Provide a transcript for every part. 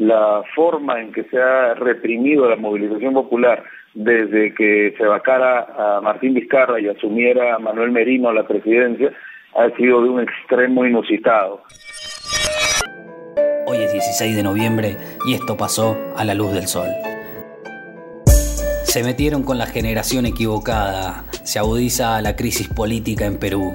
la forma en que se ha reprimido la movilización popular desde que se vacara a Martín Vizcarra y asumiera a Manuel Merino la presidencia ha sido de un extremo inusitado. Hoy es 16 de noviembre y esto pasó a la luz del sol. Se metieron con la generación equivocada, se agudiza la crisis política en Perú.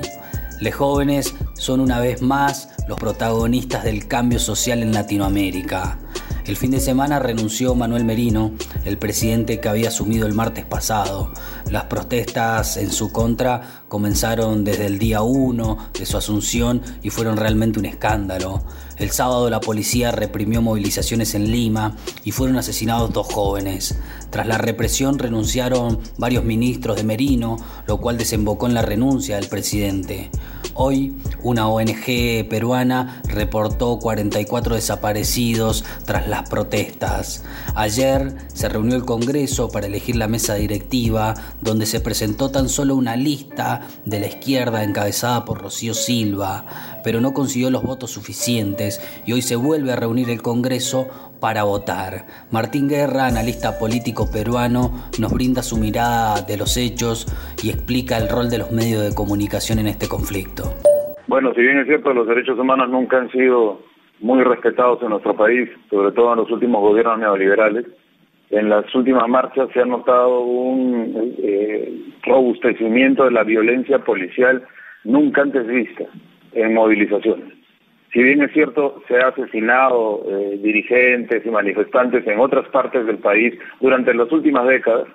Los jóvenes son una vez más los protagonistas del cambio social en Latinoamérica. El fin de semana renunció Manuel Merino, el presidente que había asumido el martes pasado. Las protestas en su contra comenzaron desde el día 1 de su asunción y fueron realmente un escándalo. El sábado la policía reprimió movilizaciones en Lima y fueron asesinados dos jóvenes. Tras la represión renunciaron varios ministros de Merino, lo cual desembocó en la renuncia del presidente. Hoy, una ONG peruana reportó 44 desaparecidos tras las protestas. Ayer se reunió el Congreso para elegir la mesa directiva, donde se presentó tan solo una lista de la izquierda encabezada por Rocío Silva, pero no consiguió los votos suficientes y hoy se vuelve a reunir el Congreso para votar. Martín Guerra, analista político peruano, nos brinda su mirada de los hechos y explica el rol de los medios de comunicación en este conflicto. Bueno, si bien es cierto, los derechos humanos nunca han sido muy respetados en nuestro país, sobre todo en los últimos gobiernos neoliberales. En las últimas marchas se ha notado un eh, robustecimiento de la violencia policial nunca antes vista en movilizaciones. Si bien es cierto, se ha asesinado eh, dirigentes y manifestantes en otras partes del país durante las últimas décadas,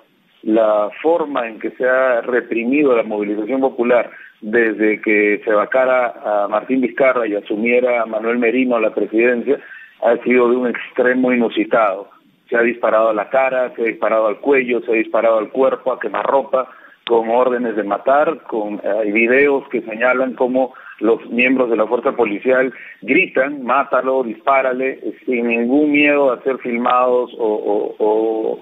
la forma en que se ha reprimido la movilización popular desde que se vacara a Martín Vizcarra y asumiera a Manuel Merino la presidencia ha sido de un extremo inusitado. Se ha disparado a la cara, se ha disparado al cuello, se ha disparado al cuerpo, a quemarropa, con órdenes de matar, con eh, videos que señalan cómo los miembros de la fuerza policial gritan, mátalo, dispárale, sin ningún miedo a ser filmados o,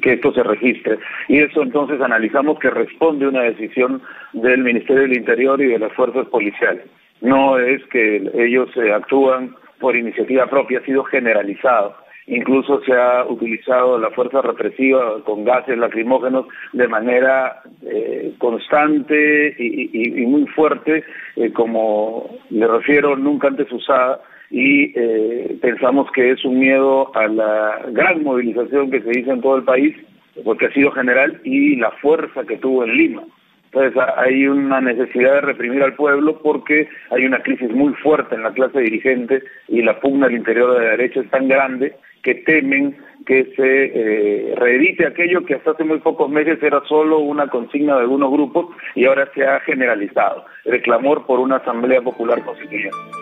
que esto se registre. Y eso entonces analizamos que responde a una decisión del Ministerio del Interior y de las fuerzas policiales. No es que ellos eh, actúan por iniciativa propia, ha sido generalizado. Incluso se ha utilizado la fuerza represiva con gases lacrimógenos de manera eh, constante y, muy fuerte, eh, como le refiero, nunca antes usada, y eh, pensamos que es un miedo a la gran movilización que se hizo en todo el país, porque ha sido general, y la fuerza que tuvo en Lima. Entonces hay una necesidad de reprimir al pueblo porque hay una crisis muy fuerte en la clase dirigente y la pugna al interior de la derecha es tan grande que temen que se eh, reedite aquello que hasta hace muy pocos meses era solo una consigna de algunos grupos y ahora se ha generalizado, el clamor por una asamblea popular constituyente.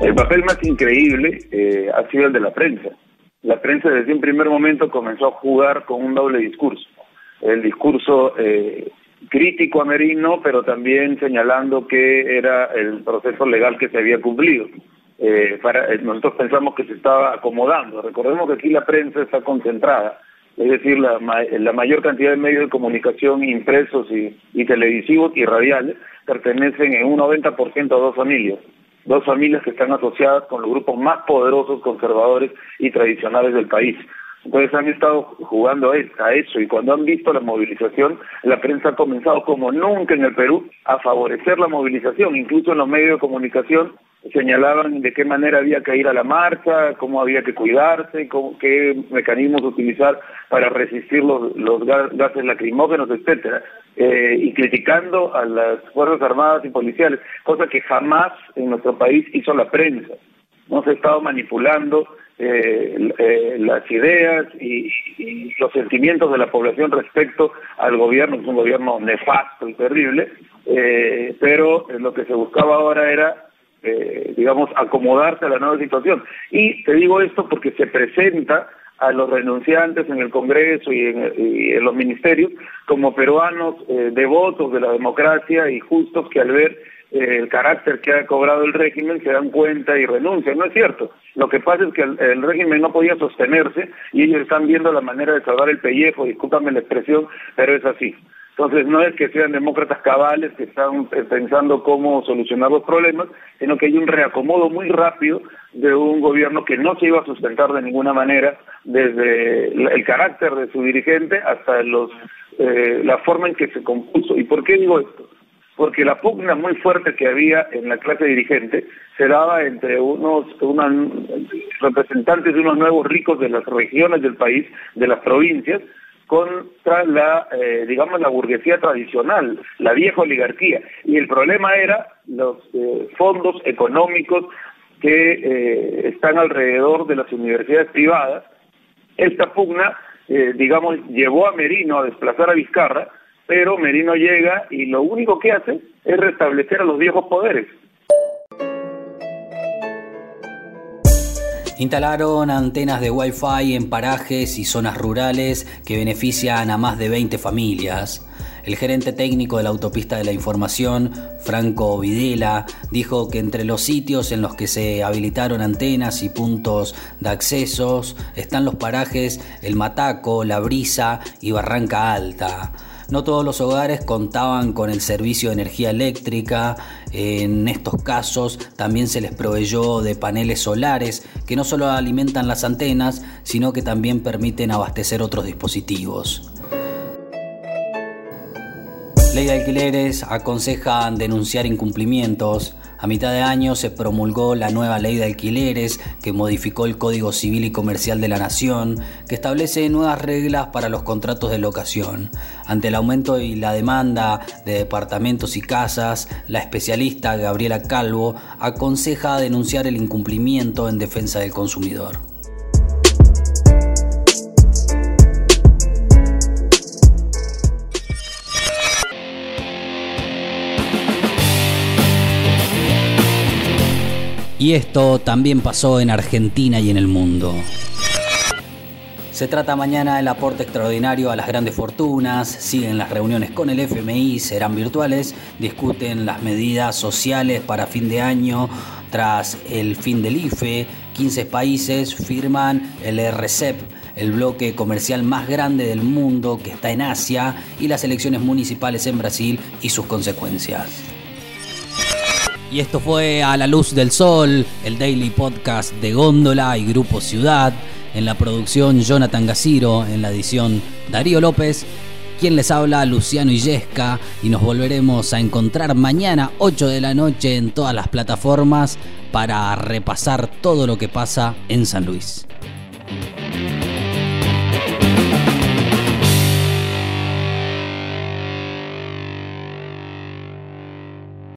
El papel más increíble eh, ha sido el de la prensa la prensa desde un primer momento comenzó a jugar con un doble discurso. El discurso eh, crítico a Merino, pero también señalando que era el proceso legal que se había cumplido. Eh, nosotros pensamos que se estaba acomodando. Recordemos que aquí la prensa está concentrada, es decir, la, mayor cantidad de medios de comunicación impresos y televisivos y radiales pertenecen en un 90% a dos familias dos familias que están asociadas con los grupos más poderosos, conservadores y tradicionales del país. Entonces han estado jugando a eso y cuando han visto la movilización, la prensa ha comenzado como nunca en el Perú a favorecer la movilización, incluso en los medios de comunicación señalaban de qué manera había que ir a la marcha, cómo había que cuidarse, qué mecanismos utilizar para resistir los, gases lacrimógenos, etcétera, eh, y criticando a las Fuerzas Armadas y policiales, cosa que jamás en nuestro país hizo la prensa. No se ha estado manipulando eh, eh, las ideas y, los sentimientos de la población respecto al gobierno, que es un gobierno nefasto y terrible, pero lo que se buscaba ahora era eh, digamos, acomodarse a la nueva situación. Y te digo esto porque se presenta a los renunciantes en el Congreso y en, los ministerios como peruanos eh, devotos de la democracia y justos que al ver eh, el carácter que ha cobrado el régimen se dan cuenta y renuncian. No es cierto. Lo que pasa es que el, régimen no podía sostenerse y ellos están viendo la manera de salvar el pellejo, discúlpame la expresión, pero es así. Entonces no es que sean demócratas cabales que están pensando cómo solucionar los problemas, sino que hay un reacomodo muy rápido de un gobierno que no se iba a sustentar de ninguna manera, desde el carácter de su dirigente hasta los, eh, la forma en que se compuso. ¿Y por qué digo esto? Porque la pugna muy fuerte que había en la clase dirigente se daba entre unos representantes de unos nuevos ricos de las regiones del país, de las provincias, contra la, eh, digamos, la burguesía tradicional, la vieja oligarquía. Y el problema era los eh, fondos económicos que eh, están alrededor de las universidades privadas. Esta pugna, digamos, llevó a Merino a desplazar a Vizcarra, pero Merino llega y lo único que hace es restablecer a los viejos poderes. Instalaron antenas de Wi-Fi en parajes y zonas rurales que benefician a más de 20 familias. El gerente técnico de la autopista de la información, Franco Videla, dijo que entre los sitios en los que se habilitaron antenas y puntos de accesos están los parajes El Mataco, La Brisa y Barranca Alta. No todos los hogares contaban con el servicio de energía eléctrica. En estos casos también se les proveyó de paneles solares que no solo alimentan las antenas, sino que también permiten abastecer otros dispositivos. Ley de alquileres aconsejan denunciar incumplimientos. A mitad de año se promulgó la nueva ley de alquileres que modificó el Código Civil y Comercial de la Nación, que establece nuevas reglas para los contratos de locación. Ante el aumento y la demanda de departamentos y casas, la especialista Gabriela Calvo aconseja denunciar el incumplimiento en defensa del consumidor. Y esto también pasó en Argentina y en el mundo. Se trata mañana del aporte extraordinario a las grandes fortunas, siguen las reuniones con el FMI, serán virtuales, discuten las medidas sociales para fin de año tras el fin del IFE, 15 países firman el RCEP, el bloque comercial más grande del mundo que está en Asia, y las elecciones municipales en Brasil y sus consecuencias. Y esto fue A la Luz del Sol, el daily podcast de Góndola y Grupo Ciudad. En la producción Jonathan Gaciro, en la edición Darío López. Quien les habla, Luciano Illesca. Y nos volveremos a encontrar mañana 8 de la noche en todas las plataformas para repasar todo lo que pasa en San Luis.